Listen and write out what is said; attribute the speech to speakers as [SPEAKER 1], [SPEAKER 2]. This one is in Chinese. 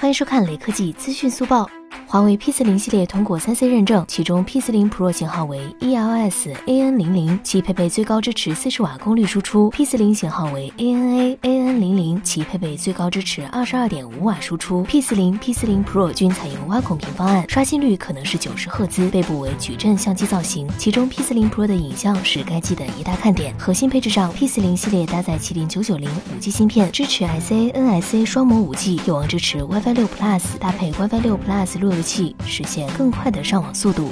[SPEAKER 1] 欢迎收看雷科技资讯速报。华为 P 四零系列通过三 C 认证，其中 P 四零 Pro 型号为 ELS AN 零零，其配备最高支持四十瓦功率输出；P 四零型号为 ANA AN 零零，其配备最高支持二十二点五瓦输出。P 四零、P 四零 Pro 均采用挖孔屏方案，刷新率可能是九十赫兹，背部为矩阵相机造型。其中 P 四零 Pro 的影像是该机的一大看点。核心配置上，P 四零系列搭载麒麟九九零五 G 芯片，支持 SA NSA 双模五 G，有望支持 WiFi 六 Plus 搭配 WiFi 六 Plus 路由器，实现更快的上网速度。